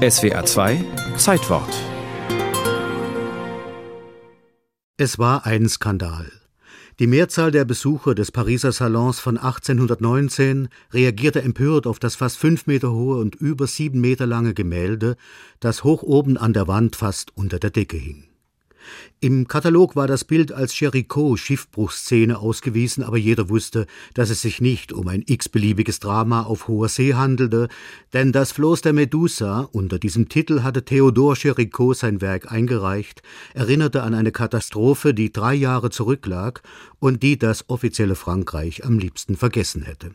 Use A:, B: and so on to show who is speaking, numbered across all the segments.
A: SWA 2 Zeitwort
B: Es war ein Skandal. Die Mehrzahl der Besucher des Pariser Salons von 1819 reagierte empört auf das fast fünf Meter hohe und über sieben Meter lange Gemälde, das hoch oben an der Wand fast unter der Decke hing. Im Katalog war das Bild als Jericho Schiffbruchsszene ausgewiesen, aber jeder wusste, dass es sich nicht um ein x-beliebiges Drama auf hoher See handelte, denn das Floß der Medusa, unter diesem Titel hatte Theodor Jericho sein Werk eingereicht, erinnerte an eine Katastrophe, die drei Jahre zurücklag und die das offizielle Frankreich am liebsten vergessen hätte.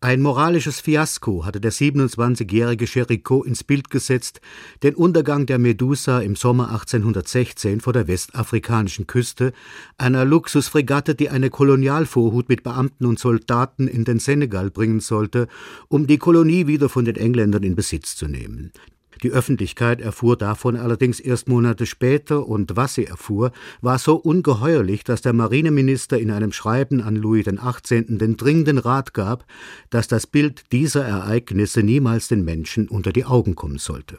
B: Ein moralisches Fiasko hatte der 27-jährige Jericho ins Bild gesetzt, den Untergang der Medusa im Sommer 1816 vor der westafrikanischen Küste, einer Luxusfregatte, die eine Kolonialvorhut mit Beamten und Soldaten in den Senegal bringen sollte, um die Kolonie wieder von den Engländern in Besitz zu nehmen. Die Öffentlichkeit erfuhr davon allerdings erst Monate später, und was sie erfuhr, war so ungeheuerlich, dass der Marineminister in einem Schreiben an Louis XVIII. den dringenden Rat gab, dass das Bild dieser Ereignisse niemals den Menschen unter die Augen kommen sollte.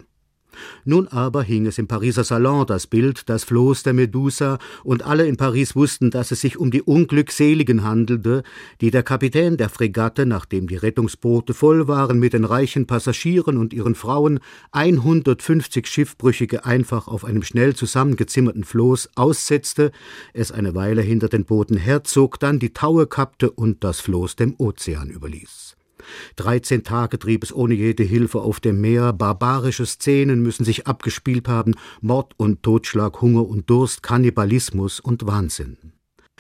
B: Nun aber hing es im Pariser Salon das Bild, das Floß der Medusa, und alle in Paris wussten, dass es sich um die Unglückseligen handelte, die der Kapitän der Fregatte, nachdem die Rettungsboote voll waren mit den reichen Passagieren und ihren Frauen, 150 Schiffbrüchige einfach auf einem schnell zusammengezimmerten Floß aussetzte, es eine Weile hinter den Booten herzog, dann die Taue kappte und das Floß dem Ozean überließ. Dreizehn Tage trieb es ohne jede Hilfe auf dem Meer, barbarische Szenen müssen sich abgespielt haben, Mord und Totschlag, Hunger und Durst, Kannibalismus und Wahnsinn.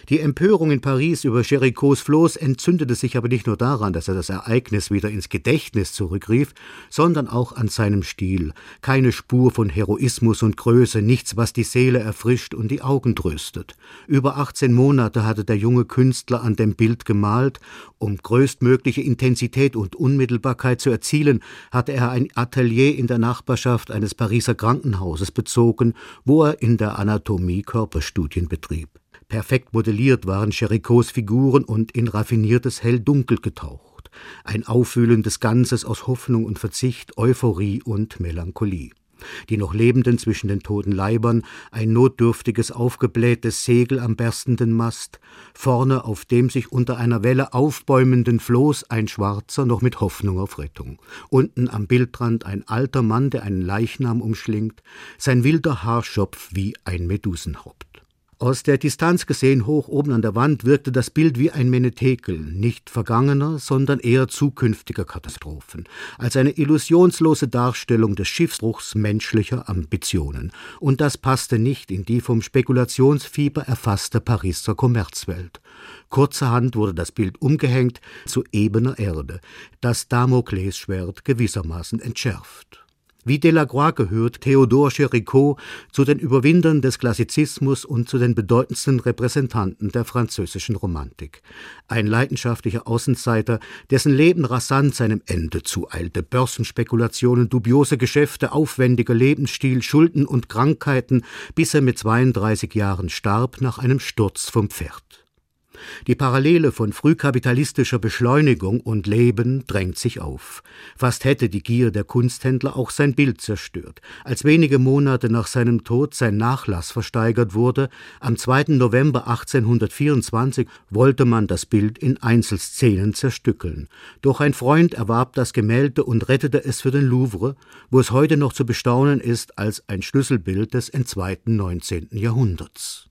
B: Die Empörung in Paris über Jerichos Floß entzündete sich aber nicht nur daran, dass er das Ereignis wieder ins Gedächtnis zurückrief, sondern auch an seinem Stil. Keine Spur von Heroismus und Größe, nichts, was die Seele erfrischt und die Augen tröstet. Über 18 Monate hatte der junge Künstler an dem Bild gemalt. Um größtmögliche Intensität und Unmittelbarkeit zu erzielen, hatte er ein Atelier in der Nachbarschaft eines Pariser Krankenhauses bezogen, wo er in der Anatomie Körperstudien betrieb. Perfekt modelliert waren Chericots Figuren und in raffiniertes Hell-Dunkel getaucht. Ein aufwühlendes Ganzes aus Hoffnung und Verzicht, Euphorie und Melancholie. Die noch Lebenden zwischen den toten Leibern, ein notdürftiges aufgeblähtes Segel am berstenden Mast, vorne auf dem sich unter einer Welle aufbäumenden Floß ein Schwarzer, noch mit Hoffnung auf Rettung. Unten am Bildrand ein alter Mann, der einen Leichnam umschlingt, sein wilder Haarschopf wie ein Medusenhaupt. Aus der Distanz gesehen hoch oben an der Wand wirkte das Bild wie ein Menetekel, nicht vergangener, sondern eher zukünftiger Katastrophen, als eine illusionslose Darstellung des Schiffsbruchs menschlicher Ambitionen. Und das passte nicht in die vom Spekulationsfieber erfasste Pariser Kommerzwelt. Kurzerhand wurde das Bild umgehängt zu ebener Erde, das Damoklesschwert gewissermaßen entschärft. Wie Delacroix gehört Theodor Géricault zu den Überwindern des Klassizismus und zu den bedeutendsten Repräsentanten der französischen Romantik. Ein leidenschaftlicher Außenseiter, dessen Leben rasant seinem Ende zueilte. Börsenspekulationen, dubiose Geschäfte, aufwendiger Lebensstil, Schulden und Krankheiten, bis er mit 32 Jahren starb nach einem Sturz vom Pferd. Die Parallele von frühkapitalistischer Beschleunigung und Leben drängt sich auf. Fast hätte die Gier der Kunsthändler auch sein Bild zerstört. Als wenige Monate nach seinem Tod sein Nachlass versteigert wurde, am 2. November 1824 wollte man das Bild in Einzelszenen zerstückeln. Doch ein Freund erwarb das Gemälde und rettete es für den Louvre, wo es heute noch zu bestaunen ist als ein Schlüsselbild des entzweiten 19. Jahrhunderts.